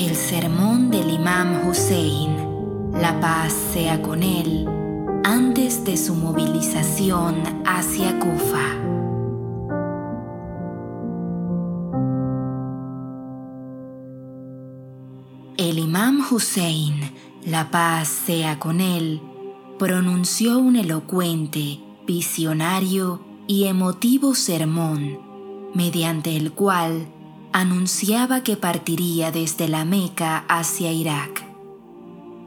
El sermón del imam Hussein, la paz sea con él, antes de su movilización hacia Kufa. El imam Hussein, la paz sea con él, pronunció un elocuente, visionario y emotivo sermón, mediante el cual anunciaba que partiría desde la Meca hacia Irak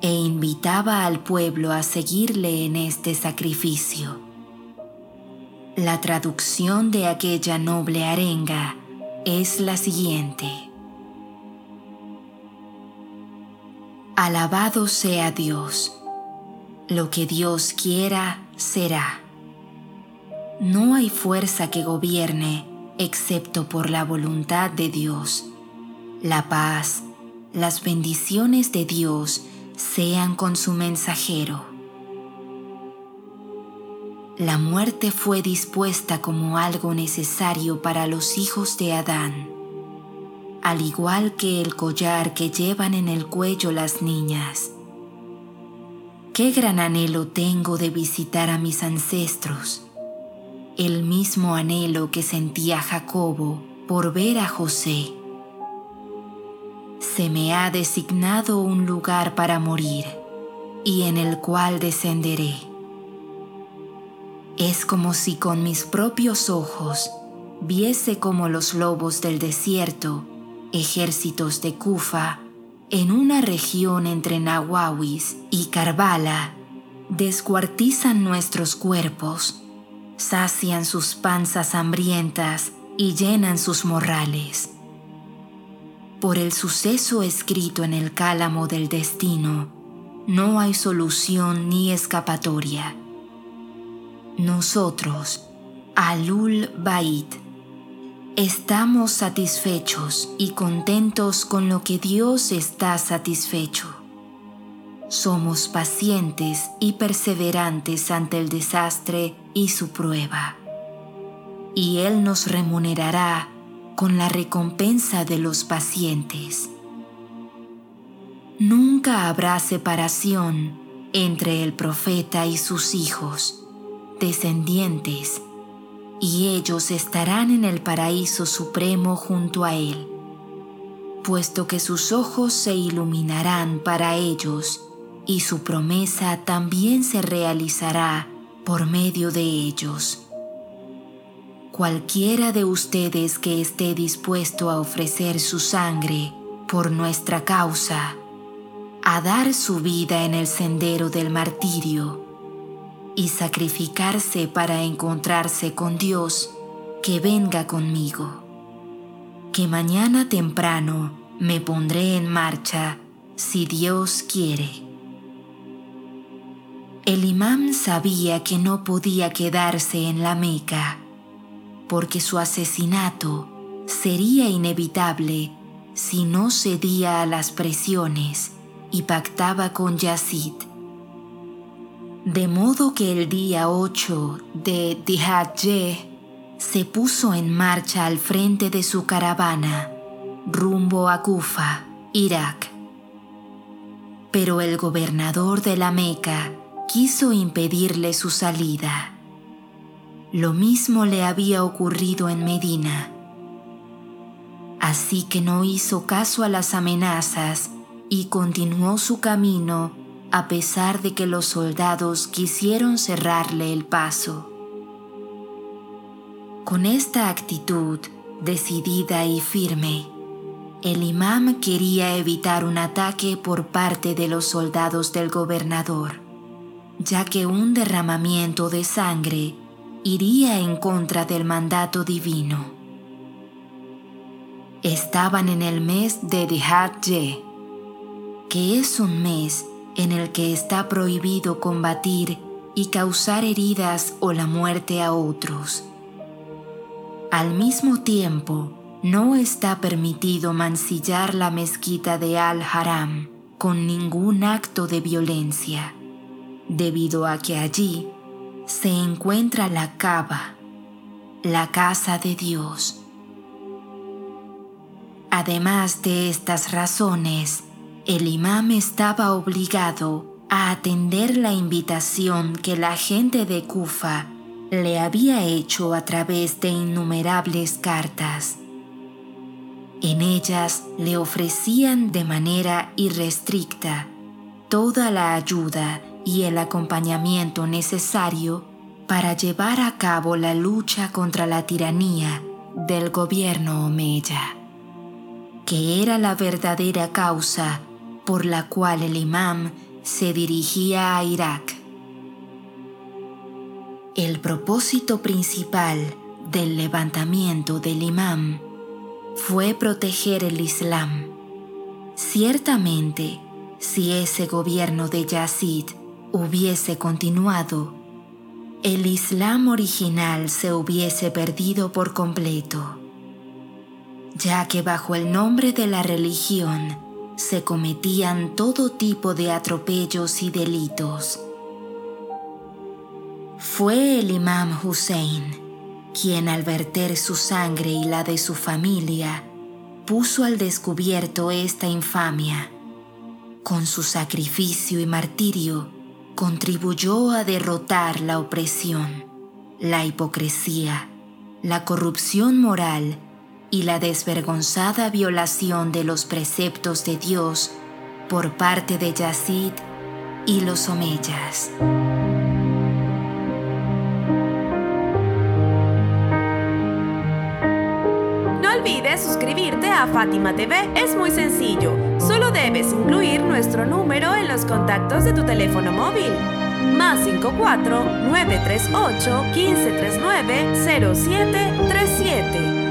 e invitaba al pueblo a seguirle en este sacrificio. La traducción de aquella noble arenga es la siguiente. Alabado sea Dios. Lo que Dios quiera será. No hay fuerza que gobierne excepto por la voluntad de Dios. La paz, las bendiciones de Dios sean con su mensajero. La muerte fue dispuesta como algo necesario para los hijos de Adán, al igual que el collar que llevan en el cuello las niñas. Qué gran anhelo tengo de visitar a mis ancestros el mismo anhelo que sentía Jacobo por ver a José. Se me ha designado un lugar para morir y en el cual descenderé. Es como si con mis propios ojos viese como los lobos del desierto, ejércitos de Kufa, en una región entre Nahuawis y Karbala, descuartizan nuestros cuerpos sacian sus panzas hambrientas y llenan sus morrales. Por el suceso escrito en el cálamo del destino, no hay solución ni escapatoria. Nosotros, Alul Bait, estamos satisfechos y contentos con lo que Dios está satisfecho somos pacientes y perseverantes ante el desastre y su prueba. Y Él nos remunerará con la recompensa de los pacientes. Nunca habrá separación entre el profeta y sus hijos, descendientes, y ellos estarán en el paraíso supremo junto a Él, puesto que sus ojos se iluminarán para ellos y su promesa también se realizará por medio de ellos. Cualquiera de ustedes que esté dispuesto a ofrecer su sangre por nuestra causa, a dar su vida en el sendero del martirio y sacrificarse para encontrarse con Dios, que venga conmigo, que mañana temprano me pondré en marcha si Dios quiere. El imán sabía que no podía quedarse en la Meca, porque su asesinato sería inevitable si no cedía a las presiones y pactaba con Yazid. De modo que el día 8 de Dihadje se puso en marcha al frente de su caravana rumbo a Kufa, Irak. Pero el gobernador de la Meca quiso impedirle su salida. Lo mismo le había ocurrido en Medina. Así que no hizo caso a las amenazas y continuó su camino a pesar de que los soldados quisieron cerrarle el paso. Con esta actitud decidida y firme, el imam quería evitar un ataque por parte de los soldados del gobernador ya que un derramamiento de sangre iría en contra del mandato divino. Estaban en el mes de Dihad-Ye, que es un mes en el que está prohibido combatir y causar heridas o la muerte a otros. Al mismo tiempo, no está permitido mancillar la mezquita de Al-Haram con ningún acto de violencia debido a que allí se encuentra la cava, la casa de Dios. Además de estas razones, el imam estaba obligado a atender la invitación que la gente de Kufa le había hecho a través de innumerables cartas. En ellas le ofrecían de manera irrestricta toda la ayuda y el acompañamiento necesario para llevar a cabo la lucha contra la tiranía del gobierno omeya, que era la verdadera causa por la cual el imam se dirigía a Irak. El propósito principal del levantamiento del imam fue proteger el Islam. Ciertamente, si ese gobierno de Yazid hubiese continuado, el Islam original se hubiese perdido por completo, ya que bajo el nombre de la religión se cometían todo tipo de atropellos y delitos. Fue el imam Hussein quien al verter su sangre y la de su familia, puso al descubierto esta infamia. Con su sacrificio y martirio, contribuyó a derrotar la opresión, la hipocresía, la corrupción moral y la desvergonzada violación de los preceptos de Dios por parte de Yazid y los Omeyas. suscribirte a Fátima TV es muy sencillo. Solo debes incluir nuestro número en los contactos de tu teléfono móvil. Más 54 938 1539 0737.